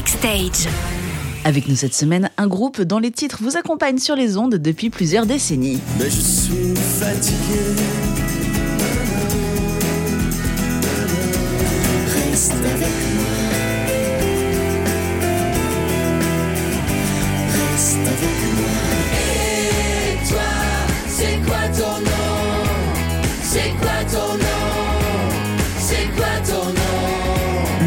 Backstage. Avec nous cette semaine, un groupe dont les titres vous accompagnent sur les ondes depuis plusieurs décennies. Mais je suis fatigué. Reste avec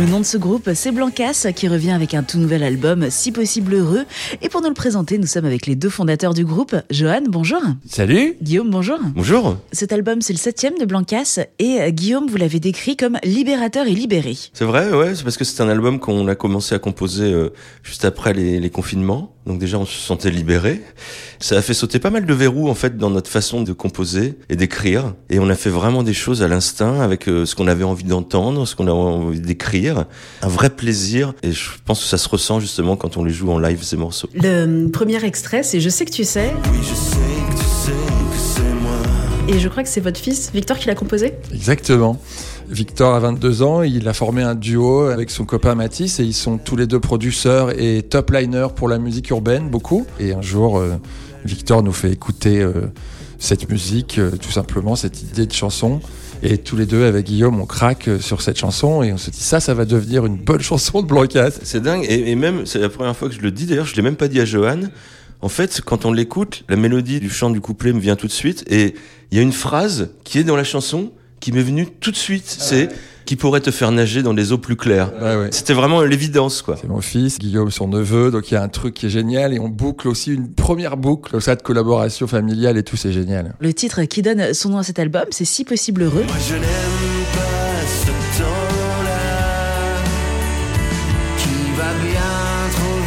Le nom de ce groupe, c'est Blancas, qui revient avec un tout nouvel album, Si possible heureux. Et pour nous le présenter, nous sommes avec les deux fondateurs du groupe. Johan, bonjour. Salut Guillaume, bonjour. Bonjour Cet album, c'est le septième de Blancas. Et euh, Guillaume, vous l'avez décrit comme libérateur et libéré. C'est vrai, ouais, c'est parce que c'est un album qu'on a commencé à composer euh, juste après les, les confinements. Donc déjà, on se sentait libéré. Ça a fait sauter pas mal de verrous, en fait, dans notre façon de composer et d'écrire. Et on a fait vraiment des choses à l'instinct, avec euh, ce qu'on avait envie d'entendre, ce qu'on avait envie d'écrire. Un vrai plaisir. Et je pense que ça se ressent, justement, quand on les joue en live, ces morceaux. Le premier extrait, c'est Je sais que tu sais, Oui, je sais. Et je crois que c'est votre fils, Victor, qui l'a composé. Exactement. Victor a 22 ans, il a formé un duo avec son copain Mathis et ils sont tous les deux producteurs et top liners pour la musique urbaine, beaucoup. Et un jour, euh, Victor nous fait écouter euh, cette musique, euh, tout simplement, cette idée de chanson. Et tous les deux, avec Guillaume, on craque sur cette chanson et on se dit ça, ça va devenir une bonne chanson de Blancas. C'est dingue. Et, et même, c'est la première fois que je le dis. D'ailleurs, je l'ai même pas dit à Johan. En fait, quand on l'écoute, la mélodie du chant du couplet me vient tout de suite. Et il y a une phrase qui est dans la chanson qui m'est venue tout de suite. C'est qui pourrait te faire nager dans des eaux plus claires. Ouais. C'était vraiment l'évidence, quoi. C'est mon fils, Guillaume son neveu, donc il y a un truc qui est génial et on boucle aussi une première boucle, ça de collaboration familiale et tout, c'est génial. Le titre qui donne son nom à cet album, c'est Si possible heureux. Moi je n'aime pas ce temps-là qui va bien trop.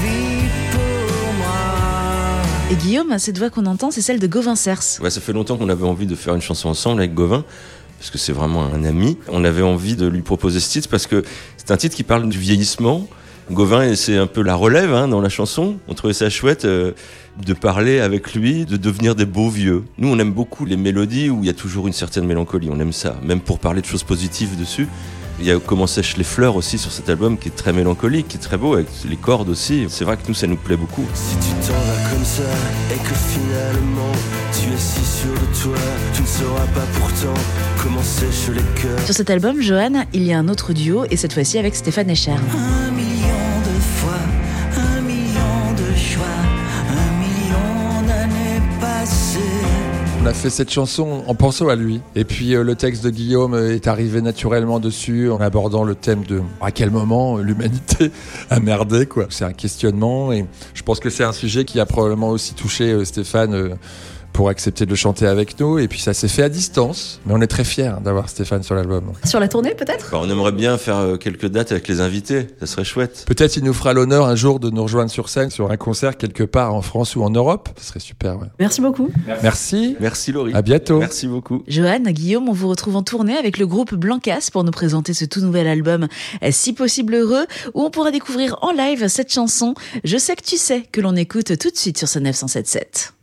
Et Guillaume, cette voix qu'on entend, c'est celle de Gauvin Cers. Ouais, ça fait longtemps qu'on avait envie de faire une chanson ensemble avec Gauvin, parce que c'est vraiment un ami. On avait envie de lui proposer ce titre parce que c'est un titre qui parle du vieillissement. Gauvin, c'est un peu la relève hein, dans la chanson. On trouvait ça chouette euh, de parler avec lui, de devenir des beaux vieux. Nous, on aime beaucoup les mélodies où il y a toujours une certaine mélancolie. On aime ça, même pour parler de choses positives dessus. Il y a Comment sèchent les fleurs aussi sur cet album qui est très mélancolique, qui est très beau, avec les cordes aussi. C'est vrai que nous, ça nous plaît beaucoup. Si tu t'en vas comme ça et que finalement tu es si sûr de toi, tu ne sauras pas pourtant comment sèchent les cœurs. Sur cet album, Johan, il y a un autre duo, et cette fois-ci avec Stéphane Echer. On a fait cette chanson en pensant à lui. Et puis euh, le texte de Guillaume euh, est arrivé naturellement dessus en abordant le thème de à quel moment euh, l'humanité a merdé quoi. C'est un questionnement et je pense que c'est un sujet qui a probablement aussi touché Stéphane pour accepter de le chanter avec nous et puis ça s'est fait à distance mais on est très fiers d'avoir Stéphane sur l'album. Sur la tournée, peut-être? Bah, on aimerait bien faire euh, quelques dates avec les invités, ça serait chouette. Peut-être il nous fera l'honneur un jour de nous rejoindre sur scène sur un concert quelque part en France ou en Europe. Ce serait super. ouais. Merci beaucoup. Merci. Merci Laurie. À bientôt. Merci beaucoup. Johan, Guillaume, on vous retrouve en tournée avec le groupe Blancas pour nous présenter ce tout nouvel album Si possible heureux, où on pourra découvrir en live cette chanson Je sais que tu sais, que l'on écoute tout de suite sur ce 977.